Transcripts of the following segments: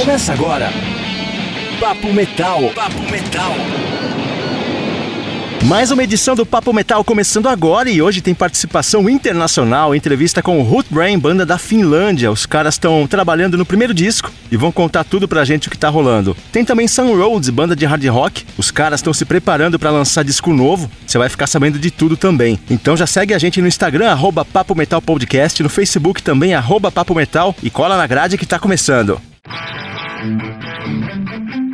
Começa agora. Papo Metal. Papo Metal. Mais uma edição do Papo Metal começando agora e hoje tem participação internacional, entrevista com o Root Brain, banda da Finlândia. Os caras estão trabalhando no primeiro disco e vão contar tudo pra gente o que tá rolando. Tem também Sun Roads, banda de hard rock. Os caras estão se preparando para lançar disco novo. Você vai ficar sabendo de tudo também. Então já segue a gente no Instagram, arroba Papo Metal Podcast, no Facebook também, arroba Papo Metal e cola na grade que tá começando. Thank you.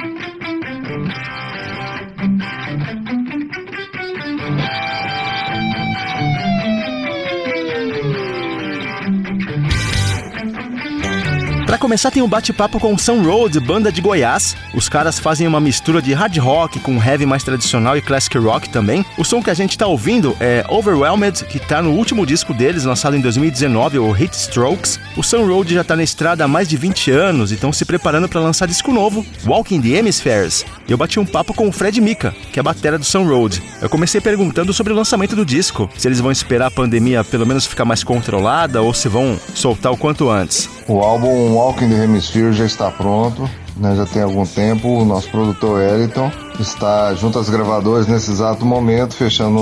Para começar, tem um bate-papo com o Sun Road, banda de Goiás. Os caras fazem uma mistura de hard rock com heavy mais tradicional e classic rock também. O som que a gente tá ouvindo é Overwhelmed, que tá no último disco deles, lançado em 2019, o Hit Strokes. O Sun Road já tá na estrada há mais de 20 anos e estão se preparando para lançar disco novo, Walking the Hemispheres. Eu bati um papo com o Fred Mika, que é a batera do Sun Road. Eu comecei perguntando sobre o lançamento do disco, se eles vão esperar a pandemia pelo menos ficar mais controlada ou se vão soltar o quanto antes. O álbum Walking the Hemisphere já está pronto, né, já tem algum tempo. O nosso produtor Eliton está junto às gravadoras nesse exato momento, fechando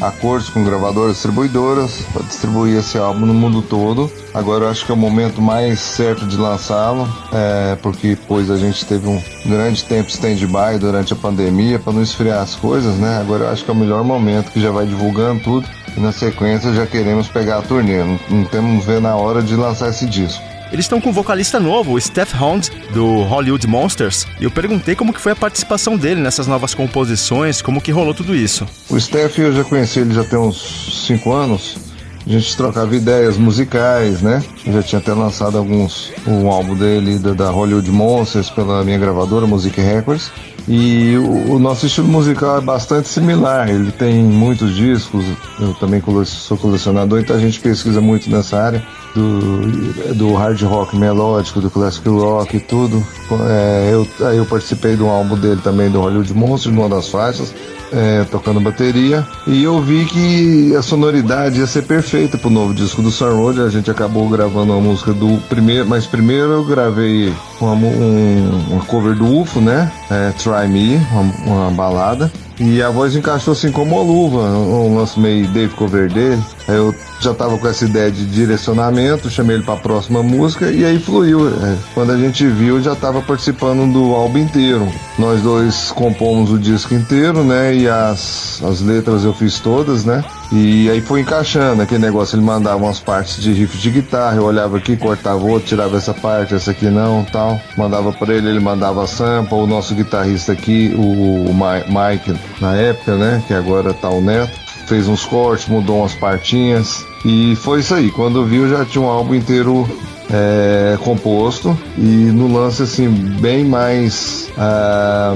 acordos com gravadoras distribuidoras para distribuir esse álbum no mundo todo. Agora eu acho que é o momento mais certo de lançá-lo, é, porque pois a gente teve um grande tempo stand-by durante a pandemia para não esfriar as coisas, né? Agora eu acho que é o melhor momento que já vai divulgando tudo e na sequência já queremos pegar a turnê. Não, não temos ver na hora de lançar esse disco. Eles estão com um vocalista novo, o Steph Hound, do Hollywood Monsters, e eu perguntei como que foi a participação dele nessas novas composições, como que rolou tudo isso. O Steph eu já conheci ele já tem uns 5 anos. A gente trocava ideias musicais, né? Eu já tinha até lançado alguns, um álbum dele da, da Hollywood Monsters pela minha gravadora, Music Records. E o, o, nosso estilo musical é bastante similar. Ele tem muitos discos, eu também sou colecionador, então a gente pesquisa muito nessa área do, do hard rock melódico, do classic rock e tudo. É, eu, aí eu participei de um álbum dele também, do Hollywood Monsters, numa das faixas é, tocando bateria. E eu vi que a sonoridade ia ser perfeita pro novo disco do Sun Road. A gente acabou gravando uma música do primeiro, mas primeiro eu gravei um, uma cover do UFO, né? É, Try Me, uma, uma balada. E a voz encaixou assim como uma luva, um lance meio Dave cover dele. Eu já tava com essa ideia de direcionamento, chamei ele para a próxima música e aí fluiu. É, quando a gente viu, já tava participando do álbum inteiro. Nós dois compomos o disco inteiro, né? E as, as letras eu fiz todas, né? E aí foi encaixando aquele negócio, ele mandava umas partes de riff de guitarra, eu olhava aqui, cortava outro, tirava essa parte, essa aqui não, tal. Mandava para ele, ele mandava sample, o nosso guitarrista aqui, o, Mike, na época, né, que agora tá o Neto, fez uns cortes, mudou umas partinhas e foi isso aí. Quando eu vi, eu já tinha um álbum inteiro é, composto e no lance assim bem mais, ah,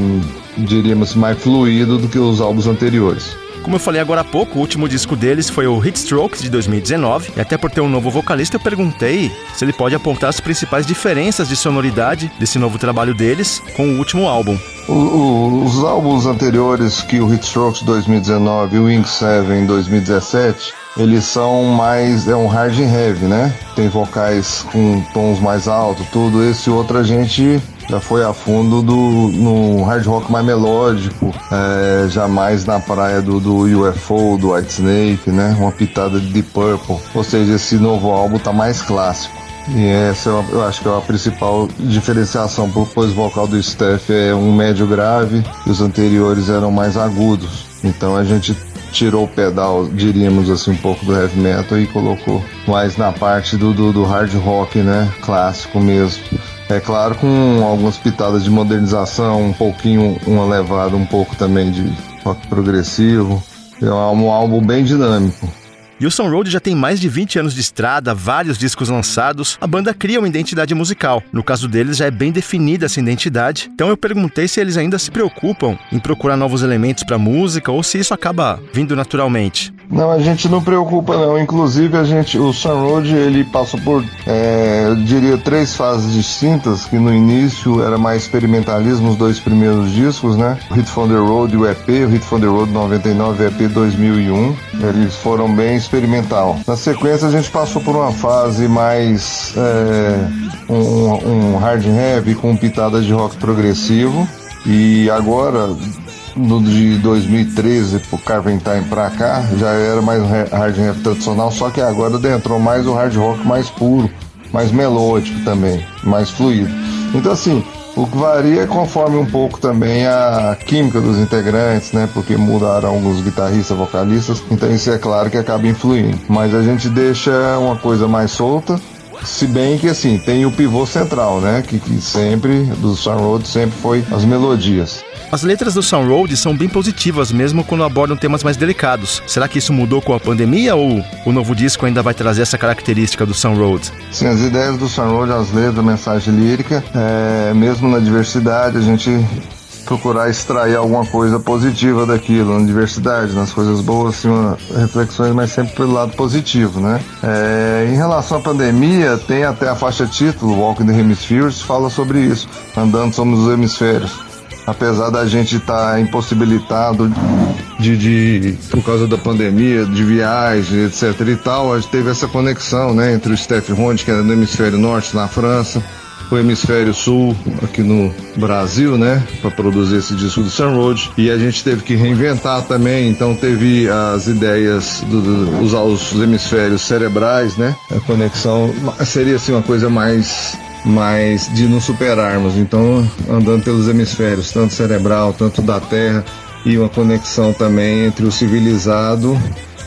diríamos, mais fluido do que os álbuns anteriores. Como eu falei agora há pouco, o último disco deles foi o Hit Strokes de 2019, e até por ter um novo vocalista eu perguntei se ele pode apontar as principais diferenças de sonoridade desse novo trabalho deles com o último álbum. Os álbuns anteriores que o Hit Strokes 2019 e o Ink 7 em 2017 eles são mais é um hard and heavy, né? Tem vocais com tons mais altos, tudo. Esse outro a gente já foi a fundo do, no hard rock mais melódico, é, jamais na praia do, do UFO, do White Snake, né? Uma pitada de Deep Purple. Ou seja, esse novo álbum tá mais clássico. E essa é eu acho que é a principal diferenciação, pois o vocal do Steph é um médio grave e os anteriores eram mais agudos. Então a gente tirou o pedal, diríamos assim, um pouco do heavy metal e colocou mais na parte do, do, do hard rock, né? Clássico mesmo. É claro, com algumas pitadas de modernização, um pouquinho, uma levada um pouco também de rock progressivo. É um álbum bem dinâmico. Sun Road já tem mais de 20 anos de estrada, vários discos lançados. A banda cria uma identidade musical. No caso deles, já é bem definida essa identidade. Então eu perguntei se eles ainda se preocupam em procurar novos elementos para a música ou se isso acaba vindo naturalmente. Não, a gente não preocupa não. Inclusive a gente, o Sun Road ele passou por, é, eu diria, três fases distintas. Que no início era mais experimentalismo, os dois primeiros discos, né? O Hit from the Road e o EP, o Hit from the Road 99 e o EP 2001. Eles foram bem experimental. Na sequência a gente passou por uma fase mais é, um, um hard heavy com pitadas de rock progressivo. E agora, no de 2013 pro Carpentine pra cá, já era mais hard rock tradicional, só que agora adentrou mais o hard rock mais puro, mais melódico também, mais fluido. Então assim, o que varia conforme um pouco também a química dos integrantes, né? Porque mudaram alguns guitarristas, vocalistas, então isso é claro que acaba influindo. Mas a gente deixa uma coisa mais solta, se bem que assim, tem o pivô central, né? Que, que sempre, do Sun Road, sempre foi as melodias. As letras do Sun Road são bem positivas, mesmo quando abordam temas mais delicados. Será que isso mudou com a pandemia ou o novo disco ainda vai trazer essa característica do Sun Road? Sim, as ideias do Sun Road, as letras, a mensagem lírica, é, mesmo na diversidade, a gente procurar extrair alguma coisa positiva daquilo, na diversidade, nas coisas boas, assim, reflexões, mas sempre pelo lado positivo, né? É, em relação à pandemia, tem até a faixa título, Walking the Hemispheres, fala sobre isso, andando somos os hemisférios apesar da gente estar tá impossibilitado de, de, por causa da pandemia, de viagem, etc e tal, a gente teve essa conexão, né, entre o Steph Ronde, que era no hemisfério norte, na França, o hemisfério sul aqui no Brasil, né, para produzir esse disco do Sun Road. E a gente teve que reinventar também, então teve as ideias do usar os hemisférios cerebrais, né? A conexão seria assim uma coisa mais mas de nos superarmos. Então, andando pelos hemisférios, tanto cerebral, tanto da Terra, e uma conexão também entre o civilizado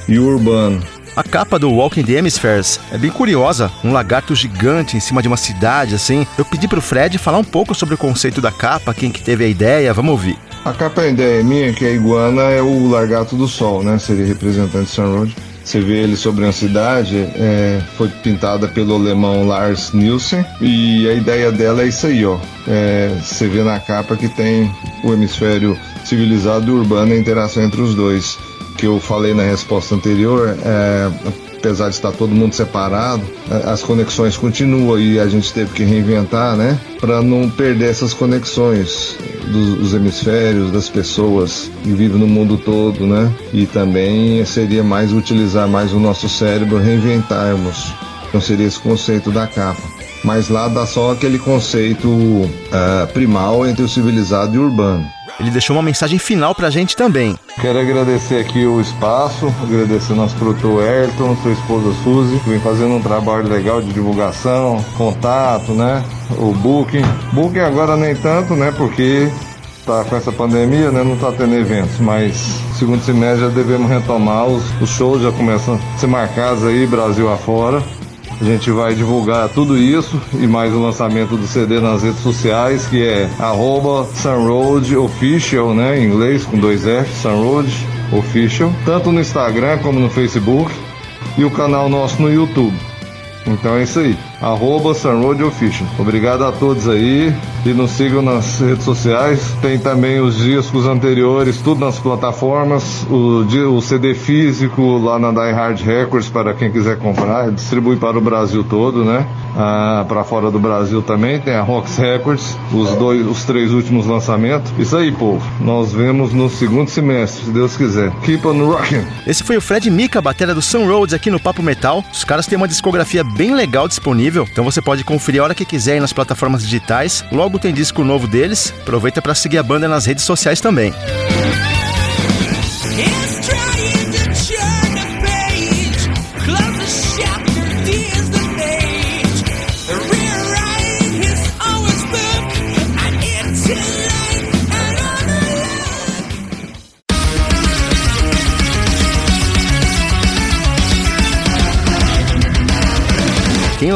e o urbano. A capa do Walking the Hemispheres é bem curiosa, um lagarto gigante em cima de uma cidade, assim. Eu pedi pro Fred falar um pouco sobre o conceito da capa, quem que teve a ideia, vamos ouvir. A capa é a ideia minha, que a iguana é o lagarto do sol, né? Seria representante de Sun. Você vê ele sobre uma cidade, é, foi pintada pelo alemão Lars Nielsen e a ideia dela é isso aí, ó. É, você vê na capa que tem o hemisfério civilizado e urbano a interação entre os dois. Que eu falei na resposta anterior, é, apesar de estar todo mundo separado, as conexões continuam e a gente teve que reinventar, né? Para não perder essas conexões dos, dos, hemisférios, das pessoas que vivem no mundo todo, né? E também seria mais utilizar mais o nosso cérebro, reinventarmos. Então seria esse conceito da capa. Mas lá dá só aquele conceito uh, primal entre o civilizado e o urbano. Ele deixou uma mensagem final pra gente também. Quero agradecer aqui o espaço, agradecer nosso produtor Ayrton, sua esposa Suzy, que vem fazendo um trabalho legal de divulgação, contato, né? O booking. Booking agora nem tanto, né? Porque tá com essa pandemia, né? Não tá tendo eventos, mas segundo semestre já devemos retomar. Os, os shows já começam a ser marcados aí, Brasil afora. A gente vai divulgar tudo isso e mais o lançamento do CD nas redes sociais, que é arroba Sunroad Official, né? Em inglês, com dois F, Sunroad Official, tanto no Instagram como no Facebook e o canal nosso no YouTube. Então é isso aí. Arroba Sunroad Official. Obrigado a todos aí e nos sigam nas redes sociais. Tem também os discos anteriores, tudo nas plataformas. O, o CD físico lá na Die Hard Records para quem quiser comprar. Distribui para o Brasil todo, né? Ah, para fora do Brasil também tem a Rox Records, os dois, os três últimos lançamentos. Isso aí, povo. Nós vemos no segundo semestre, se Deus quiser. Keep on rocking. Esse foi o Fred Mika, batera do Sun Roads aqui no Papo Metal. Os caras têm uma discografia bem legal disponível, então você pode conferir a hora que quiser nas plataformas digitais. Logo tem disco novo deles. Aproveita para seguir a banda nas redes sociais também.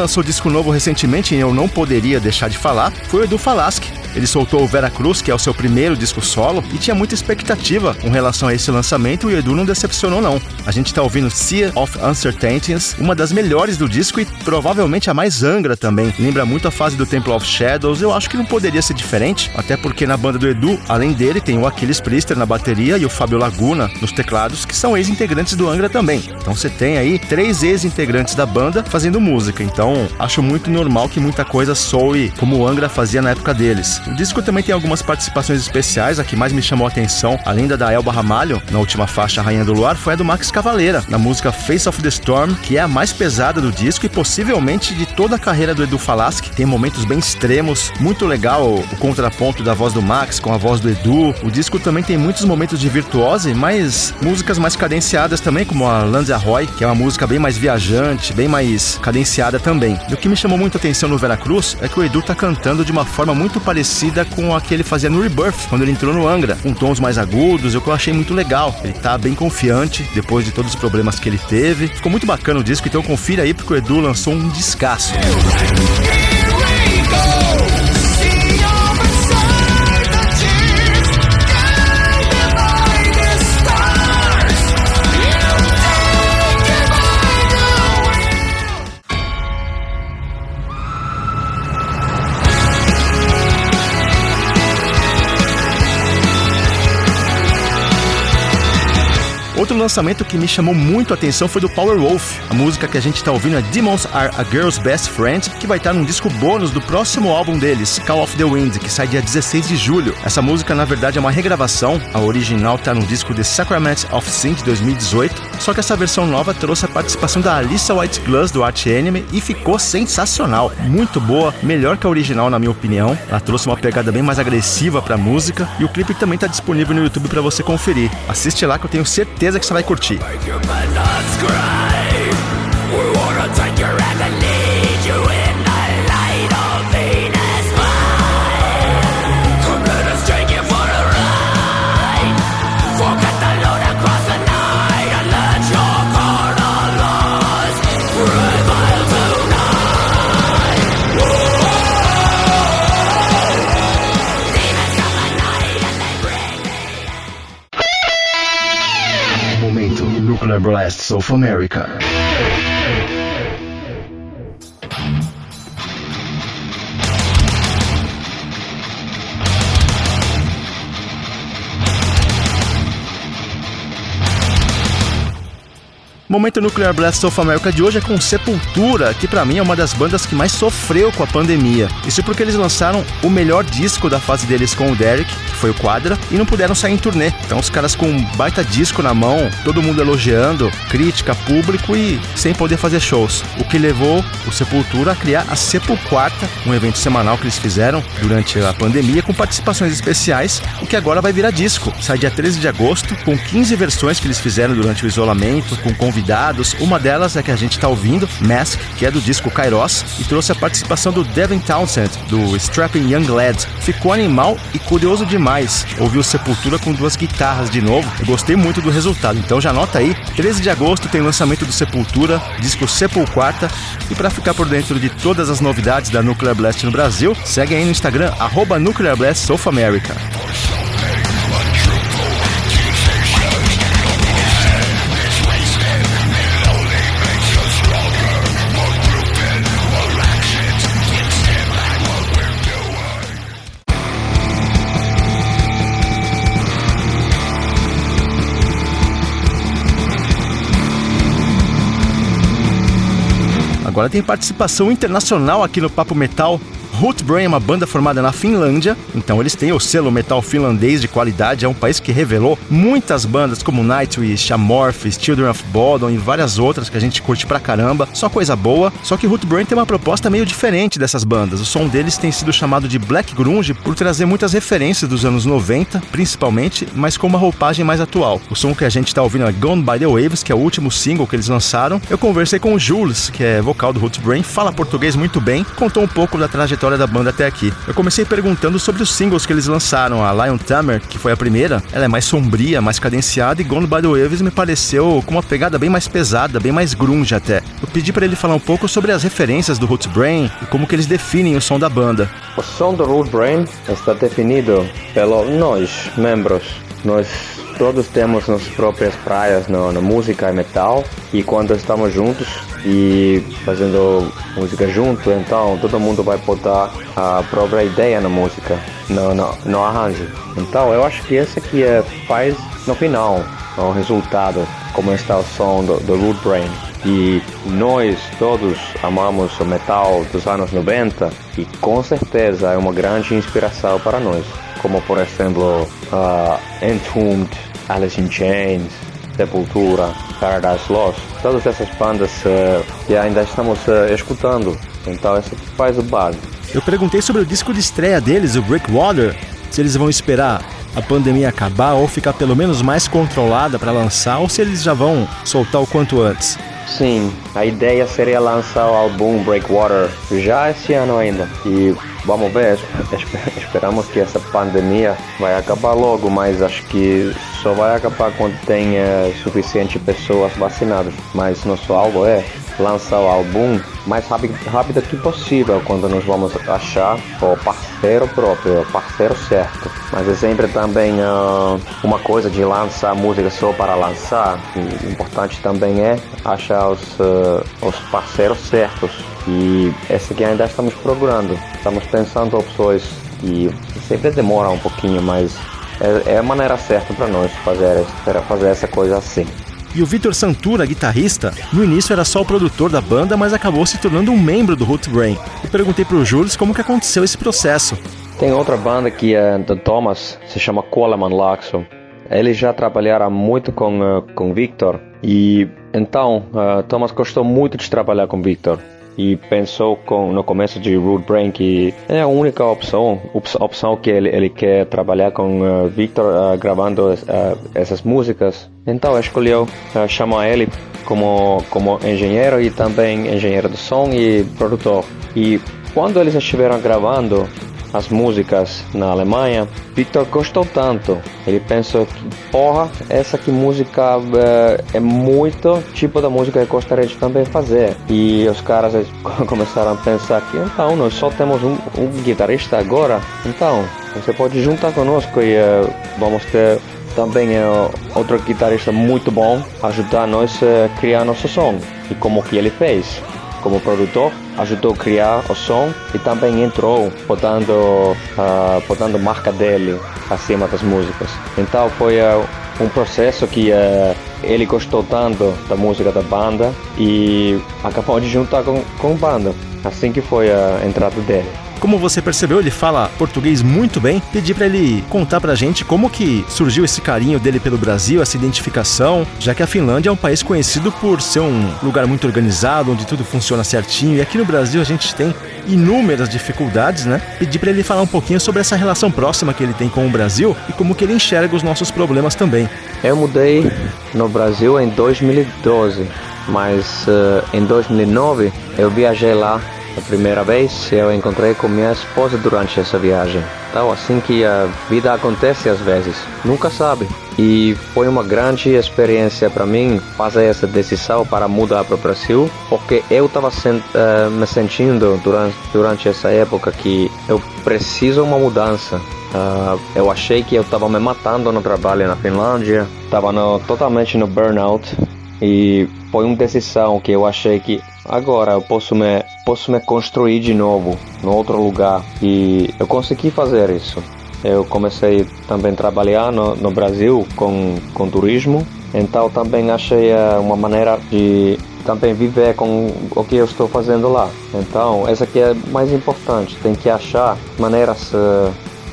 Lançou disco novo recentemente e eu não poderia deixar de falar foi o Edu Falaschi. Ele soltou o Vera Cruz, que é o seu primeiro disco solo, e tinha muita expectativa com relação a esse lançamento e o Edu não decepcionou não. A gente tá ouvindo Sea of Uncertainties, uma das melhores do disco e provavelmente a mais angra também. Lembra muito a fase do Temple of Shadows, eu acho que não poderia ser diferente, até porque na banda do Edu, além dele, tem o Aquiles Priester na bateria e o Fábio Laguna nos teclados, que são ex-integrantes do Angra também. Então você tem aí três ex-integrantes da banda fazendo música, então acho muito normal que muita coisa soe como o Angra fazia na época deles. O disco também tem algumas participações especiais, a que mais me chamou a atenção, além da da Elba Ramalho, na última faixa Rainha do Luar, foi a do Max Cavaleira, na música Face of the Storm, que é a mais pesada do disco e possivelmente de toda a carreira do Edu Falaschi. Tem momentos bem extremos, muito legal o, contraponto da voz do Max com a voz do Edu. O disco também tem muitos momentos de virtuose, mas músicas mais cadenciadas também, como a Landia Roy, que é uma música bem mais viajante, bem mais cadenciada também. E o que me chamou muita atenção no Veracruz é que o Edu tá cantando de uma forma muito parecida com a que ele fazia no Rebirth, quando ele entrou no Angra, com tons mais agudos, o que eu achei muito legal. Ele tá bem confiante depois de todos os problemas que ele teve. Ficou muito bacana o disco, então confira aí porque o Edu lançou um descasso. Outro lançamento que me chamou muito a atenção foi do Power Wolf. A música que a gente está ouvindo é Demons Are a Girl's Best Friend, que vai estar num disco bônus do próximo álbum deles, Call of the Wind, que sai dia 16 de julho. Essa música, na verdade, é uma regravação. A original está no disco The Sacrament of Sin de 2018, só que essa versão nova trouxe a participação da Alissa White Glass do Arch Enemy e ficou sensacional. Muito boa, melhor que a original, na minha opinião. Ela trouxe uma pegada bem mais agressiva para a música e o clipe também está disponível no YouTube para você conferir. Assiste lá que eu tenho certeza certeza que você vai curtir. Blasts of America. Momento Nuclear Blast of America de hoje é com Sepultura, que para mim é uma das bandas que mais sofreu com a pandemia. Isso porque eles lançaram o melhor disco da fase deles com o Derek, que foi o Quadra, e não puderam sair em turnê. Então os caras com um baita disco na mão, todo mundo elogiando, crítica, público e sem poder fazer shows. O que levou o Sepultura a criar a Sepulquarta, um evento semanal que eles fizeram durante a pandemia com participações especiais, o que agora vai virar disco. Sai dia 13 de agosto, com 15 versões que eles fizeram durante o isolamento, com convidados. Uma delas é que a gente está ouvindo, Mask, que é do disco Kairos, e trouxe a participação do Devin Townsend, do Strapping Young Lad. Ficou animal e curioso demais. Ouviu Sepultura com duas guitarras de novo. Eu gostei muito do resultado, então já anota aí. 13 de agosto tem lançamento do Sepultura, disco Sepulquarta. E para ficar por dentro de todas as novidades da Nuclear Blast no Brasil, segue aí no Instagram, arroba Nuclear Blast South America. Agora tem participação internacional aqui no Papo Metal. Rootbrain é uma banda formada na Finlândia, então eles têm o selo metal finlandês de qualidade. É um país que revelou muitas bandas como Nightwish, Amorphis, Children of Bodom e várias outras que a gente curte pra caramba. Só coisa boa. Só que Rootbrain tem uma proposta meio diferente dessas bandas. O som deles tem sido chamado de Black Grunge por trazer muitas referências dos anos 90, principalmente, mas com uma roupagem mais atual. O som que a gente tá ouvindo é Gone by the Waves, que é o último single que eles lançaram. Eu conversei com o Jules, que é vocal do Rootbrain, fala português muito bem, contou um pouco da trajetória história da banda até aqui. Eu comecei perguntando sobre os singles que eles lançaram. A Lion Tamer, que foi a primeira, ela é mais sombria, mais cadenciada, e Gone by the Waves me pareceu com uma pegada bem mais pesada, bem mais grunge até. Eu pedi para ele falar um pouco sobre as referências do Roots Brain e como que eles definem o som da banda. O som do Root Brain está definido pelo nós, membros. Nós todos temos nossas próprias praias na, na, música e metal e quando estamos juntos e fazendo música junto, então todo mundo vai botar a própria ideia na música, no, no, no arranjo. Então eu acho que esse aqui é, faz no final o resultado, como está o som do, do Root Brain. E nós todos amamos o metal dos anos 90 e com certeza é uma grande inspiração para nós como por exemplo uh, Entombed, Alice in Chains, Sepultura, Paradise Lost, todas essas bandas uh, que ainda estamos uh, escutando. Então isso faz o base. Eu perguntei sobre o disco de estreia deles, o Breakwater, se eles vão esperar a pandemia acabar ou ficar pelo menos mais controlada para lançar, ou se eles já vão soltar o quanto antes. Sim, a ideia seria lançar o álbum Breakwater já esse ano ainda. E vamos ver, esperamos que essa pandemia vai acabar logo, mas acho que só vai acabar quando tenha suficiente pessoas vacinadas. Mas nosso alvo é lançar o álbum mais rápido que possível quando nós vamos achar o parceiro próprio, o parceiro certo. Mas é sempre também uh, uma coisa de lançar música só para lançar. O importante também é achar os, uh, os parceiros certos. E esse aqui ainda estamos procurando. Estamos pensando opções e sempre demora um pouquinho, mas é, é a maneira certa para nós fazer, fazer essa coisa assim. E o Vitor Santura, guitarrista, no início era só o produtor da banda, mas acabou se tornando um membro do Root Brain. E perguntei pro Jules como que aconteceu esse processo. Tem outra banda que é do Thomas, se chama Coleman Laxo. Eles já trabalharam muito com, uh, com Victor e então uh, Thomas gostou muito de trabalhar com Victor e pensou com, no começo de Root Brain que é a única opção, opção que ele, ele quer trabalhar com uh, Victor uh, gravando uh, essas músicas. Então escolheu uh, chamar ele como, como engenheiro e também engenheiro de som e produtor. E quando eles estiveram gravando as músicas na Alemanha, Victor gostou tanto. Ele pensou que, porra, essa que música é, é muito tipo da música que eu gostaria de também fazer. E os caras começaram a pensar que, então, nós só temos um, um guitarrista agora, então, você pode juntar conosco e uh, vamos ter também é outro guitarrista muito bom ajudar nós a criar nosso som. E como que ele fez? Como produtor, ajudou a criar o som e também entrou botando, uh, botando marca dele acima das músicas. Então foi uh, um processo que uh, ele gostou tanto da música da banda e acabou de juntar com, com a banda. Assim que foi a entrada dele. Como você percebeu, ele fala português muito bem. Pedi para ele contar pra gente como que surgiu esse carinho dele pelo Brasil, essa identificação, já que a Finlândia é um país conhecido por ser um lugar muito organizado, onde tudo funciona certinho. E aqui no Brasil a gente tem inúmeras dificuldades, né? Pedi para ele falar um pouquinho sobre essa relação próxima que ele tem com o Brasil e como que ele enxerga os nossos problemas também. Eu mudei no Brasil em 2012, mas uh, em 2009 eu viajei lá a primeira vez eu encontrei com minha esposa durante essa viagem. Então, assim que a vida acontece às vezes, nunca sabe. E foi uma grande experiência para mim fazer essa decisão para mudar para o Brasil, porque eu estava uh, eh, me sentindo durante, durante essa época que eu preciso uma mudança. Uh, eu achei que eu estava me matando no trabalho na Finlândia, estava totalmente no burnout e foi uma decisão que eu achei que agora eu posso me, posso me construir de novo no outro lugar e eu consegui fazer isso. Eu comecei também a trabalhar no, no Brasil com, com turismo, então também achei eh, uma maneira de também viver com o que eu estou fazendo lá. Então, essa aqui é mais importante, tem que achar maneiras uh,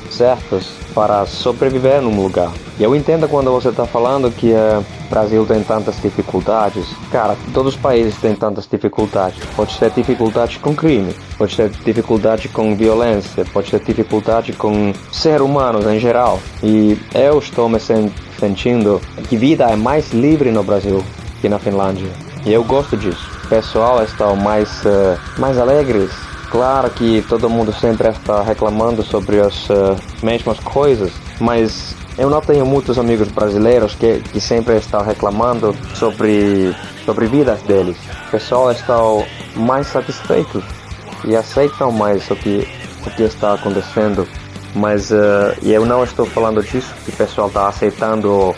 certas para sobreviver num lugar. Eu entendo quando você está falando que o Brasil tem tantas dificuldades. Cara, todos os países têm tantas dificuldades. Pode ser dificuldade com crime, pode ser dificuldade com violência, pode ser dificuldade com ser humanos em geral. E eu estou me sentindo que vida é mais livre no Brasil que na Finlândia. E eu gosto disso. O pessoal está mais, uh, mais alegres, Claro que todo mundo sempre está reclamando sobre as uh, mesmas coisas, mas eu não tenho muitos amigos brasileiros que, que sempre estão reclamando sobre, sobre vidas deles. O pessoal está mais satisfeito e aceitam mais o que, o que está acontecendo. Mas uh, eu não estou falando disso, que o pessoal está aceitando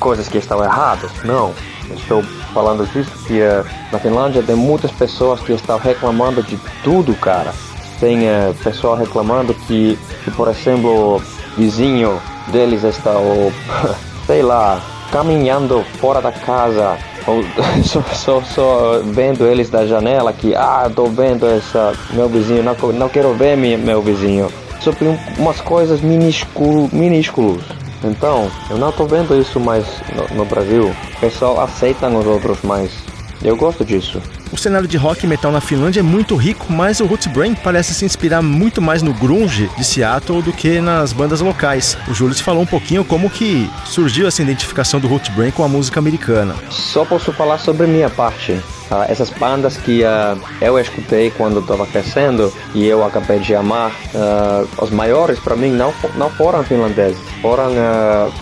coisas que estão erradas. Não. Estou falando disso que uh, na Finlândia tem muitas pessoas que estão reclamando de tudo, cara. Tem uh, pessoal reclamando que, que, por exemplo, vizinho deles está, ou, sei lá, caminhando fora da casa, ou só, só, só vendo eles da janela que, ah, tô vendo essa, meu vizinho, não, não quero ver meu, meu vizinho. Sobre um, umas coisas minúsculas, minúsculos. Então, eu não tô vendo isso mais no, no Brasil. O pessoal aceita os outros mais. Eu gosto disso. O cenário de rock e metal na Finlândia é muito rico, mas o Roots Brain parece se inspirar muito mais no grunge de Seattle do que nas bandas locais. O Julius falou um pouquinho como que surgiu essa identificação do Roots Brain com a música americana. Só posso falar sobre minha parte. Uh, essas bandas que uh, eu escutei quando estava crescendo e eu acabei de amar, uh, os maiores para mim não, não foram finlandeses, foram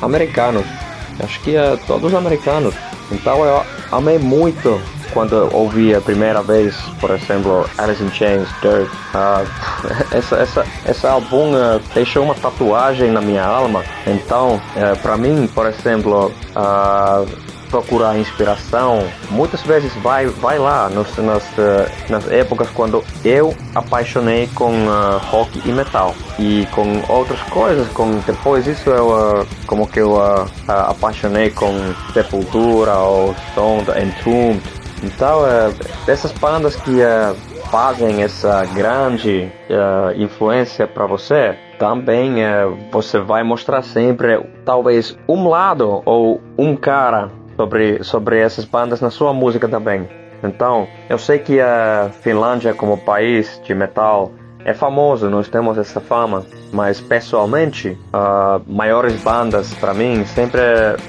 americanos. Acho que todos americanos. Então eu amei muito quando ouvi a primeira vez, por exemplo, Alice in Chains, Dirt, uh, essa, essa, esse álbum uh, deixou uma tatuagem na minha alma. Então, uh, para mim, por exemplo, procurar inspiração, muitas vezes vai, vai lá nos, nas, nas épocas quando eu apaixonei com uh, rock e metal e com outras coisas, com depois isso eu uh, como que eu uh, apaixonei com Sepultura ou Stone Entombed então, essas bandas que fazem essa grande influência para você, também você vai mostrar sempre talvez um lado ou um cara sobre, sobre essas bandas na sua música também. Então, eu sei que a Finlândia como país de metal é famoso, nós temos essa fama, mas pessoalmente, uh, maiores bandas para mim sempre,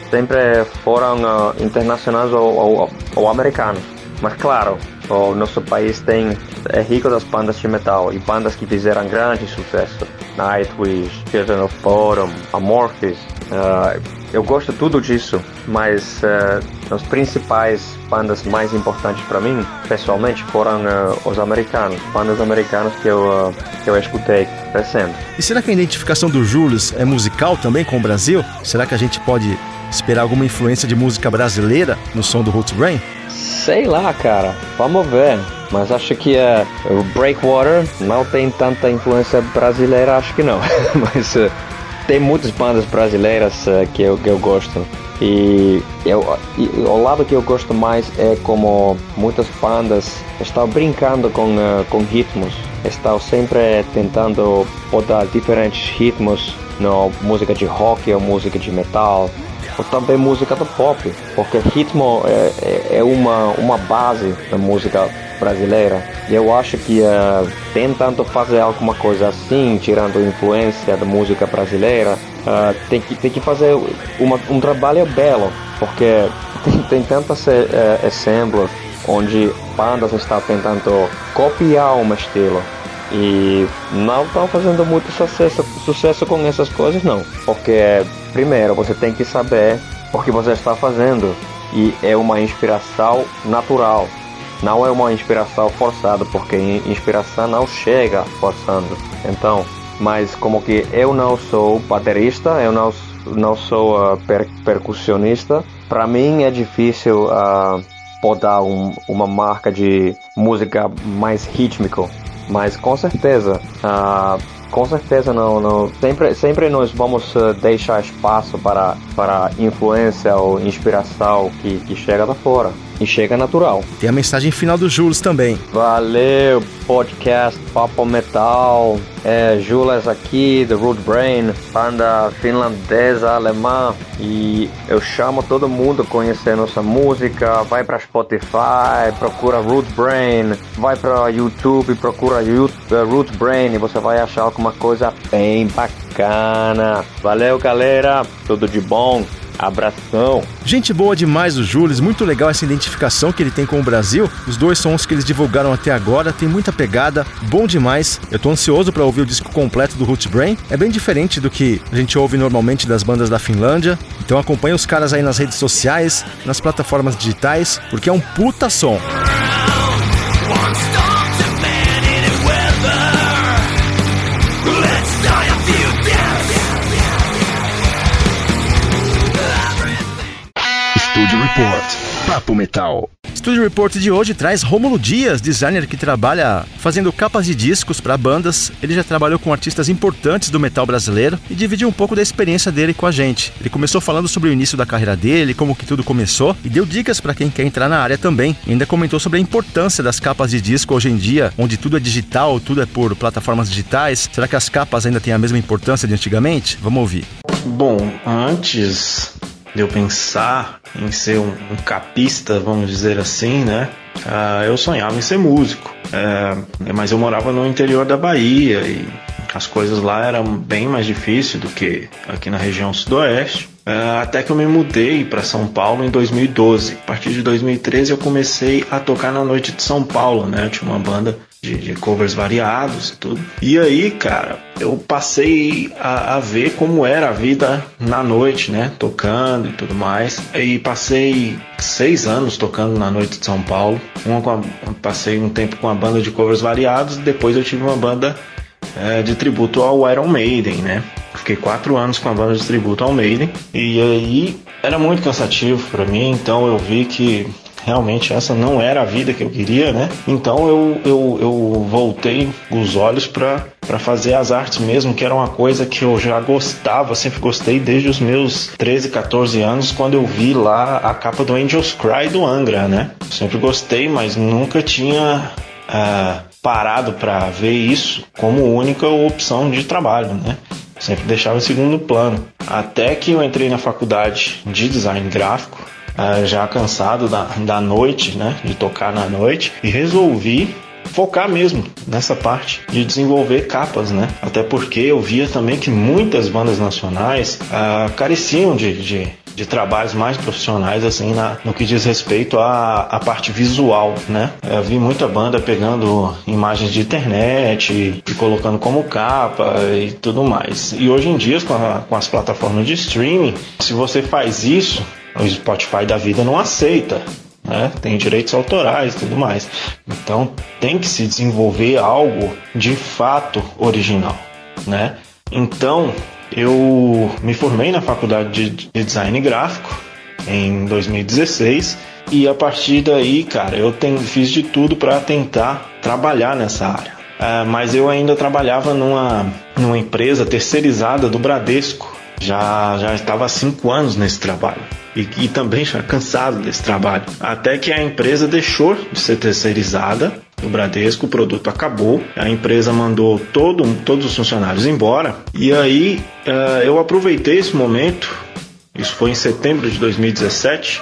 sempre foram uh, internacionais ou, ou, ou, americanos. Mas claro, o nosso país tem é rico das bandas de metal e bandas que fizeram grande sucesso. Nightwish, Children of Bottom, Amorphis. Uh, eu gosto tudo disso, mas uh, as principais bandas mais importantes para mim, pessoalmente, foram uh, os americanos, bandas americanas que eu, uh, que eu escutei crescendo. E será que a identificação do Julius é musical também com o Brasil? Será que a gente pode esperar alguma influência de música brasileira no som do Roots Brain? Sei lá, cara. Vamos ver. Mas acho que uh, o Breakwater não tem tanta influência brasileira, acho que não. Mas uh, tem muitas bandas brasileiras uh, que, eu, que eu gosto. E, eu, e o lado que eu gosto mais é como muitas bandas estão brincando com, uh, com ritmos, estão sempre tentando botar diferentes ritmos na música de rock ou música de metal ou também música do pop, porque ritmo é, é, é uma, uma base da música brasileira. E eu acho que uh, tentando fazer alguma coisa assim, tirando influência da música brasileira, uh, tem, que, tem que fazer uma, um trabalho belo, porque tem, tem tantos uh, exemplos onde bandas estão tentando copiar um estilo e não estão fazendo muito sucesso, sucesso com essas coisas não, porque primeiro você tem que saber o que você está fazendo e é uma inspiração natural não é uma inspiração forçada, porque inspiração não chega forçando. Então, mas como que eu não sou baterista, eu não, não sou uh, per, percussionista, para mim é difícil uh, botar um, uma marca de música mais rítmico. Mas com certeza, uh, com certeza não, não. Sempre, sempre nós vamos uh, deixar espaço para, para influência ou inspiração que, que chega da fora e chega natural. Tem a mensagem final do Jules também. Valeu, podcast Papo Metal. É, Jules aqui, do Root Brain, banda finlandesa, alemã. E eu chamo todo mundo a conhecer nossa música. Vai para Spotify, procura Root Brain. Vai para YouTube, procura uh, Root Brain e você vai achar alguma coisa bem bacana. Valeu, galera. Tudo de bom. Abração. Gente boa demais o Jules, muito legal essa identificação que ele tem com o Brasil. Os dois sons que eles divulgaram até agora tem muita pegada, bom demais. Eu tô ansioso para ouvir o disco completo do Root Brain. É bem diferente do que a gente ouve normalmente das bandas da Finlândia. Então acompanha os caras aí nas redes sociais, nas plataformas digitais, porque é um puta som. Papo Metal. Studio Report de hoje traz Rômulo Dias, designer que trabalha fazendo capas de discos para bandas. Ele já trabalhou com artistas importantes do metal brasileiro e dividiu um pouco da experiência dele com a gente. Ele começou falando sobre o início da carreira dele, como que tudo começou e deu dicas para quem quer entrar na área também. E ainda comentou sobre a importância das capas de disco hoje em dia, onde tudo é digital, tudo é por plataformas digitais. Será que as capas ainda têm a mesma importância de antigamente? Vamos ouvir. Bom, antes de eu pensar em ser um, um capista, vamos dizer assim, né? Uh, eu sonhava em ser músico, uh, mas eu morava no interior da Bahia e as coisas lá eram bem mais difíceis do que aqui na região sudoeste. Uh, até que eu me mudei para São Paulo em 2012. A partir de 2013 eu comecei a tocar na noite de São Paulo, né? Eu tinha uma banda de, de, covers variados e tudo. E aí, cara, eu passei a, a, ver como era a vida na noite, né? Tocando e tudo mais. E passei seis anos tocando na noite de São Paulo. A, passei um tempo com a banda de covers variados. Depois eu tive uma banda é, de tributo ao Iron Maiden, né? Fiquei quatro anos com a banda de tributo ao Maiden. E aí era muito cansativo para mim, então eu vi que realmente essa não era a vida que eu queria, né? Então eu, eu, eu voltei os olhos para para fazer as artes mesmo, que era uma coisa que eu já gostava, sempre gostei desde os meus 13, 14 anos, quando eu vi lá a capa do Angels Cry do Angra, né? Sempre gostei, mas nunca tinha uh, parado para ver isso como única opção de trabalho, né? Sempre deixava em segundo plano. Até que eu entrei na faculdade de design gráfico já cansado da, da noite, né, de tocar na noite, e resolvi focar mesmo nessa parte de desenvolver capas, né? Até porque eu via também que muitas bandas nacionais uh, careciam de, de, de, trabalhos mais profissionais, assim, na, no que diz respeito à, à parte visual, né? Eu vi muita banda pegando imagens de internet e, e colocando como capa e tudo mais. E hoje em dia, com, a, com as plataformas de streaming, se você faz isso, o Spotify da vida não aceita. Né? Tem direitos autorais e tudo mais. Então tem que se desenvolver algo de fato original. Né? Então eu me formei na faculdade de design gráfico em 2016 e a partir daí, cara, eu tenho, fiz de tudo para tentar trabalhar nessa área. Uh, mas eu ainda trabalhava numa, numa empresa terceirizada do Bradesco. Já, já estava há cinco anos nesse trabalho. E, e também já cansado desse trabalho. Até que a empresa deixou de ser terceirizada. Do Bradesco, o produto acabou, a empresa mandou todo, todos os funcionários embora. E aí uh, eu aproveitei esse momento, isso foi em setembro de 2017.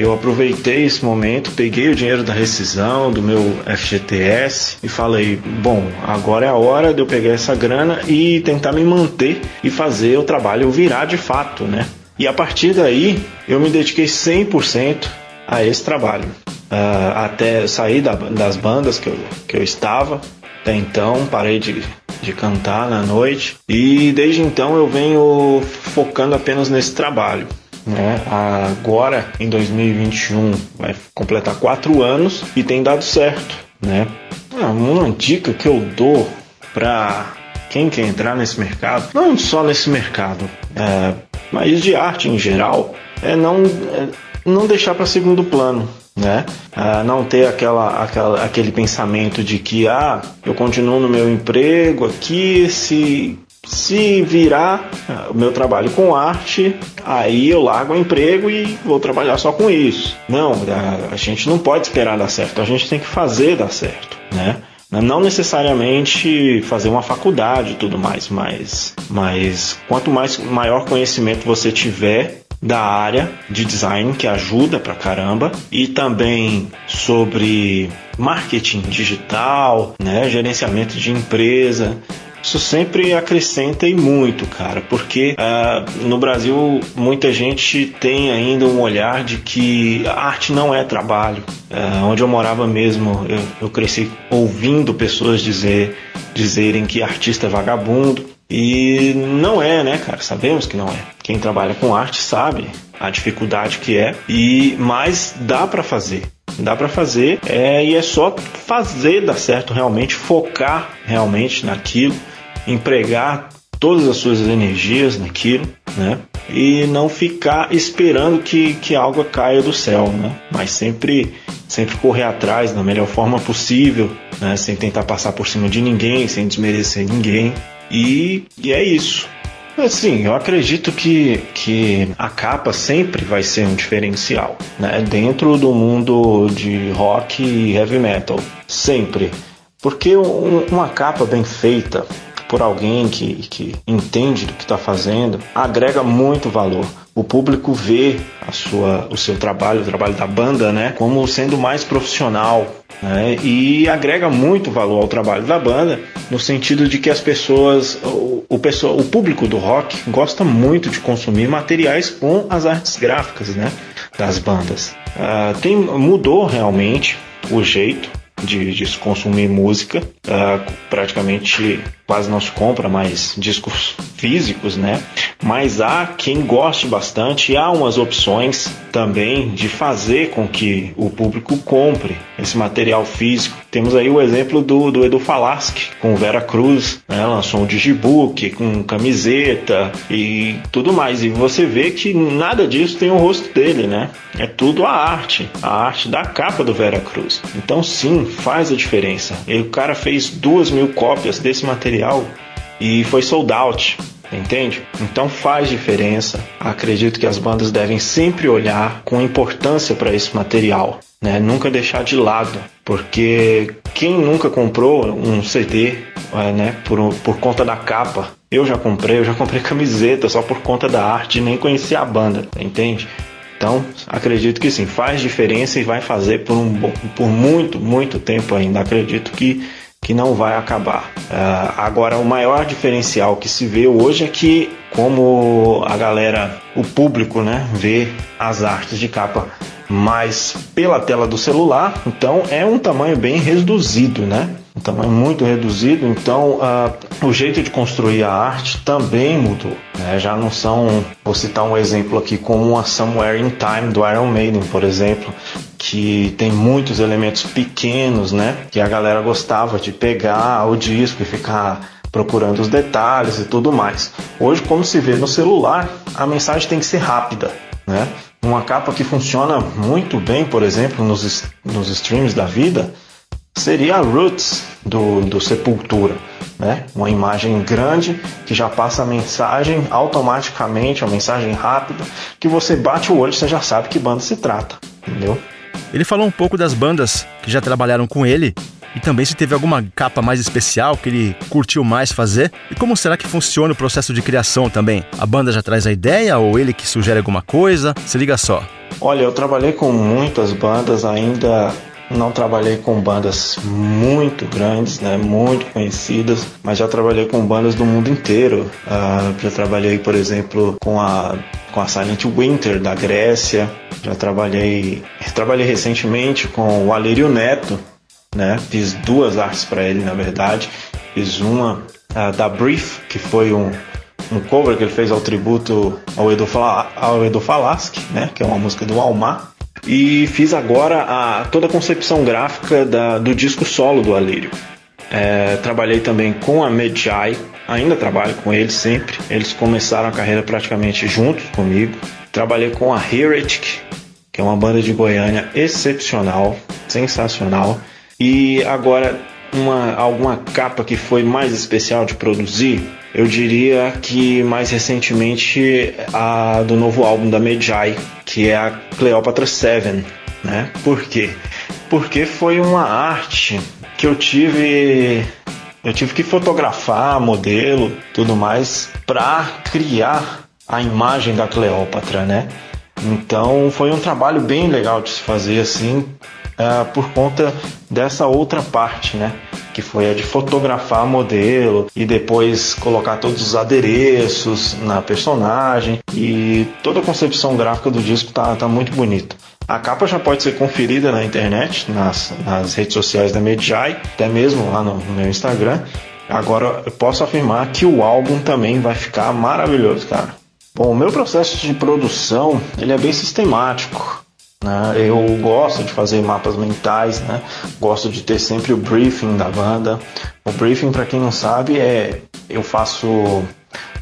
Eu aproveitei esse momento, peguei o dinheiro da rescisão do meu FGTS e falei: bom, agora é a hora de eu pegar essa grana e tentar me manter e fazer o trabalho virar de fato, né? E a partir daí eu me dediquei 100% a esse trabalho. Uh, até sair da, das bandas que eu, que eu estava. Até então parei de, de cantar na noite. E desde então eu venho focando apenas nesse trabalho. Né? Agora, em 2021, vai completar quatro anos e tem dado certo. Né? Ah, uma dica que eu dou para quem quer entrar nesse mercado, não só nesse mercado, é, mas de arte em geral, é não, é não deixar para segundo plano. Né? Ah, não ter aquela, aquela, aquele pensamento de que ah, eu continuo no meu emprego aqui, se, se virar ah, o meu trabalho com arte, aí eu largo o emprego e vou trabalhar só com isso. Não, a, a gente não pode esperar dar certo, a gente tem que fazer dar certo. Né? Não necessariamente fazer uma faculdade e tudo mais, mas, mas quanto mais maior conhecimento você tiver da área de design, que ajuda pra caramba, e também sobre marketing digital, né, gerenciamento de empresa, isso sempre acrescenta e muito, cara, porque uh, no Brasil muita gente tem ainda um olhar de que a arte não é trabalho. Uh, onde eu morava mesmo, eu, eu cresci ouvindo pessoas dizer, dizerem que artista é vagabundo. E não é, né, cara? Sabemos que não é. Quem trabalha com arte sabe a dificuldade que é, e mas dá para fazer. Dá para fazer é, e é só fazer dar certo realmente, focar realmente naquilo, empregar todas as suas energias naquilo, né? E não ficar esperando que, que algo caia do céu, né? Mas sempre, sempre correr atrás da melhor forma possível, né? Sem tentar passar por cima de ninguém, sem desmerecer ninguém. E, e é isso. Assim, eu acredito que, que a capa sempre vai ser um diferencial, né? Dentro do mundo de rock e heavy metal, sempre. Porque um, uma capa bem feita por alguém que, que entende do que está fazendo agrega muito valor o público vê a sua, o seu trabalho, o trabalho da banda, né, como sendo mais profissional, né, e agrega muito valor ao trabalho da banda, no sentido de que as pessoas, o, o, pessoal, o público do rock gosta muito de consumir materiais com as artes gráficas, né, das bandas. Uh, tem, mudou realmente o jeito de, de consumir música, uh, praticamente quase não se compra mais discos físicos, né? Mas há quem goste bastante há umas opções também de fazer com que o público compre esse material físico. Temos aí o exemplo do, do Edu Falaschi com Vera Cruz, né? lançou um digibook com camiseta e tudo mais. E você vê que nada disso tem o rosto dele, né? É tudo a arte, a arte da capa do Vera Cruz. Então sim, faz a diferença. E o cara fez duas mil cópias desse material material e foi sold out, entende? Então faz diferença. Acredito que as bandas devem sempre olhar com importância para esse material, né? Nunca deixar de lado, porque quem nunca comprou um CD, é, né, por, por conta da capa, eu já comprei, eu já comprei camiseta só por conta da arte, nem conhecia a banda, entende? Então, acredito que sim, faz diferença e vai fazer por, um, por muito, muito tempo ainda. Acredito que que não vai acabar. Uh, agora, o maior diferencial que se vê hoje é que, como a galera, o público, né, vê as artes de capa mais pela tela do celular, então é um tamanho bem reduzido, né? Um tamanho muito reduzido, então uh, o jeito de construir a arte também mudou. Né? Já não são, vou citar um exemplo aqui, como a Somewhere in Time do Iron Maiden, por exemplo, que tem muitos elementos pequenos, né? Que a galera gostava de pegar o disco e ficar procurando os detalhes e tudo mais. Hoje, como se vê no celular, a mensagem tem que ser rápida, né? Uma capa que funciona muito bem, por exemplo, nos, nos streams da vida, seria a Roots do, do Sepultura. Né? Uma imagem grande que já passa a mensagem automaticamente, uma mensagem rápida, que você bate o olho e você já sabe que banda se trata, entendeu? Ele falou um pouco das bandas que já trabalharam com ele e também se teve alguma capa mais especial que ele curtiu mais fazer. E como será que funciona o processo de criação também? A banda já traz a ideia ou ele que sugere alguma coisa? Se liga só. Olha, eu trabalhei com muitas bandas, ainda não trabalhei com bandas muito grandes, né, muito conhecidas, mas já trabalhei com bandas do mundo inteiro. Uh, já trabalhei, por exemplo, com a com a Silent Winter da Grécia. Já trabalhei, trabalhei recentemente com o Alírio Neto, né? Fiz duas artes para ele, na verdade. Fiz uma uh, da Brief, que foi um, um cover que ele fez ao tributo ao Edu, Fala, ao Edu Falaschi, né? Que é uma música do Almar. E fiz agora a, toda a concepção gráfica da, do disco solo do Alírio. É, trabalhei também com a Medjai, ainda trabalho com eles sempre. Eles começaram a carreira praticamente juntos comigo. Trabalhei com a Heretic, que é uma banda de Goiânia excepcional, sensacional. E agora uma alguma capa que foi mais especial de produzir, eu diria que mais recentemente a do novo álbum da Medjai, que é a Cleopatra 7, né? Por quê? Porque foi uma arte que eu tive eu tive que fotografar modelo, tudo mais para criar a imagem da Cleópatra, né? Então foi um trabalho bem legal de se fazer assim, uh, por conta dessa outra parte, né? que foi a de fotografar modelo e depois colocar todos os adereços na personagem e toda a concepção gráfica do disco tá, tá muito bonita. A capa já pode ser conferida na internet, nas, nas redes sociais da Medjai, até mesmo lá no, no meu Instagram. Agora eu posso afirmar que o álbum também vai ficar maravilhoso, cara. Bom, o meu processo de produção ele é bem sistemático. Né? Eu gosto de fazer mapas mentais, né? gosto de ter sempre o briefing da banda. O briefing, para quem não sabe, é eu faço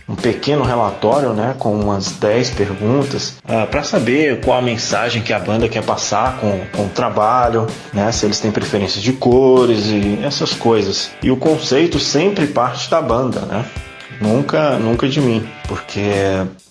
um pequeno relatório né, com umas 10 perguntas uh, ah, para saber qual a mensagem que a banda quer passar com, com o trabalho, né, se eles têm preferência de cores e essas coisas. E o conceito sempre parte da banda, né? Nunca, nunca de mim, porque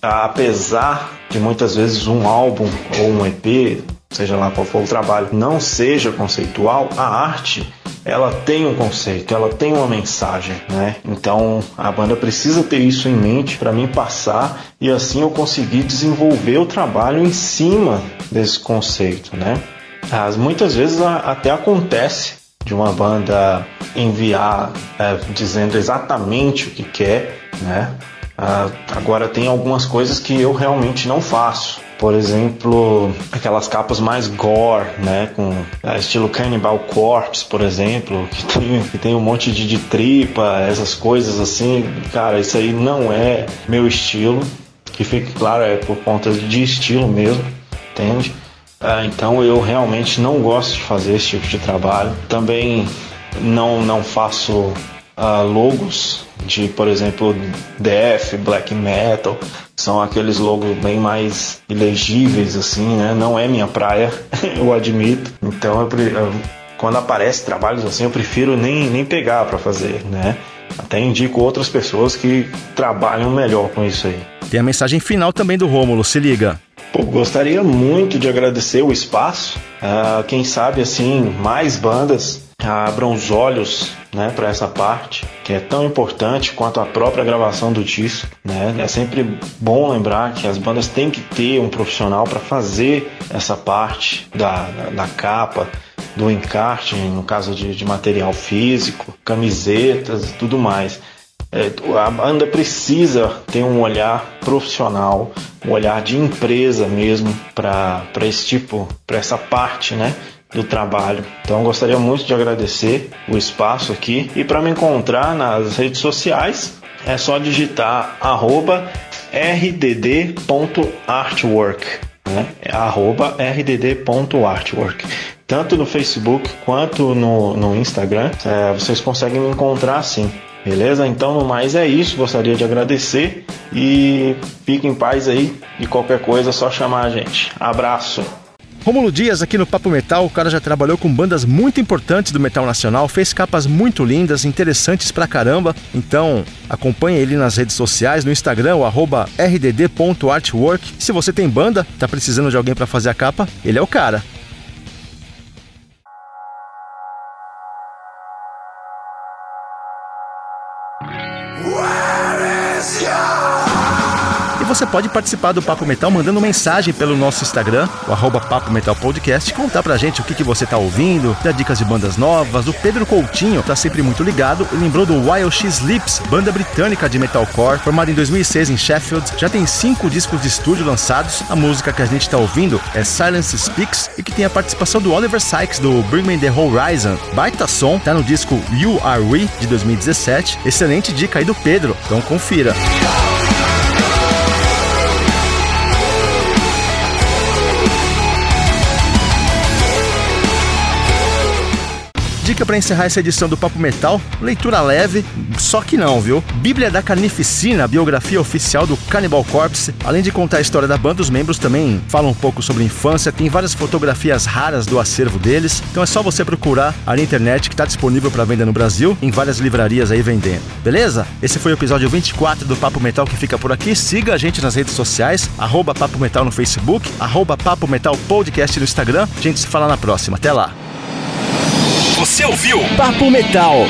apesar de muitas vezes um álbum ou um EP, seja lá qual for o trabalho, não seja conceitual, a arte ela tem um conceito, ela tem uma mensagem, né? Então a banda precisa ter isso em mente para mim passar e assim eu conseguir desenvolver o trabalho em cima desse conceito, né? As, muitas vezes até acontece de uma banda enviar é, dizendo exatamente o que quer, né? Ah, agora tem algumas coisas que eu realmente não faço. Por exemplo, aquelas capas mais gore, né? Com é, estilo Cannibal Corpse, por exemplo, que tem, que tem um monte de, de tripa, essas coisas assim. Cara, isso aí não é meu estilo. Que fique claro, é por conta de estilo mesmo, entende? Ah, então eu realmente não gosto de fazer esse tipo de trabalho. Também não, não faço uh, logos de, por exemplo, death, black metal, são aqueles logos bem mais ilegíveis assim, né? Não é minha praia, eu admito. Então eu, eu, quando aparece trabalhos assim, eu prefiro nem, nem pegar para fazer, né? Até indico outras pessoas que trabalham melhor com isso aí. Tem a mensagem final também do Rômulo, se liga. Pô, gostaria muito de agradecer o espaço. Uh, quem sabe assim, mais bandas abram os olhos né, para essa parte, que é tão importante quanto a própria gravação do disco. Né? É sempre bom lembrar que as bandas têm que ter um profissional para fazer essa parte da, da, da, capa, do encarte, no caso de, de material físico, camisetas e tudo mais. É, a banda precisa ter um olhar profissional, um olhar de empresa mesmo para esse tipo, para essa parte, né? Do trabalho. Então gostaria muito de agradecer o espaço aqui e para me encontrar nas redes sociais é só digitar rdd.artwork, né? rdd.artwork. Tanto no Facebook quanto no, no Instagram, é, vocês conseguem me encontrar assim. Beleza? Então, no mais é isso. Gostaria de agradecer e fiquem em paz aí. E qualquer coisa é só chamar a gente. Abraço! Rômulo Dias aqui no Papo Metal, o cara já trabalhou com bandas muito importantes do metal nacional, fez capas muito lindas, interessantes pra caramba. Então, acompanhe ele nas redes sociais, no Instagram, o rdd.artwork. Se você tem banda, tá precisando de alguém para fazer a capa, ele é o cara. Você pode participar do Papo Metal mandando mensagem pelo nosso Instagram, o arroba Papo Metal Podcast, contar pra gente o que, que você tá ouvindo, dar dicas de bandas novas. O Pedro Coutinho tá sempre muito ligado e lembrou do Wild X Lips, banda britânica de metalcore, formada em 2006 em Sheffield. Já tem cinco discos de estúdio lançados. A música que a gente tá ouvindo é Silence Speaks e que tem a participação do Oliver Sykes do Bring Me The Horizon. Baita som, tá no disco You Are We de 2017. Excelente dica aí do Pedro, então confira. Dica para encerrar essa edição do Papo Metal: leitura leve, só que não, viu? Bíblia da Carnificina, a biografia oficial do Cannibal Corpse. Além de contar a história da banda, os membros também falam um pouco sobre infância. Tem várias fotografias raras do acervo deles. Então é só você procurar na internet que está disponível para venda no Brasil, em várias livrarias aí vendendo. Beleza? Esse foi o episódio 24 do Papo Metal que fica por aqui. Siga a gente nas redes sociais, arroba Papo Metal no Facebook, arroba Papo Metal Podcast no Instagram. A gente se fala na próxima. Até lá! Você ouviu? Papo Metal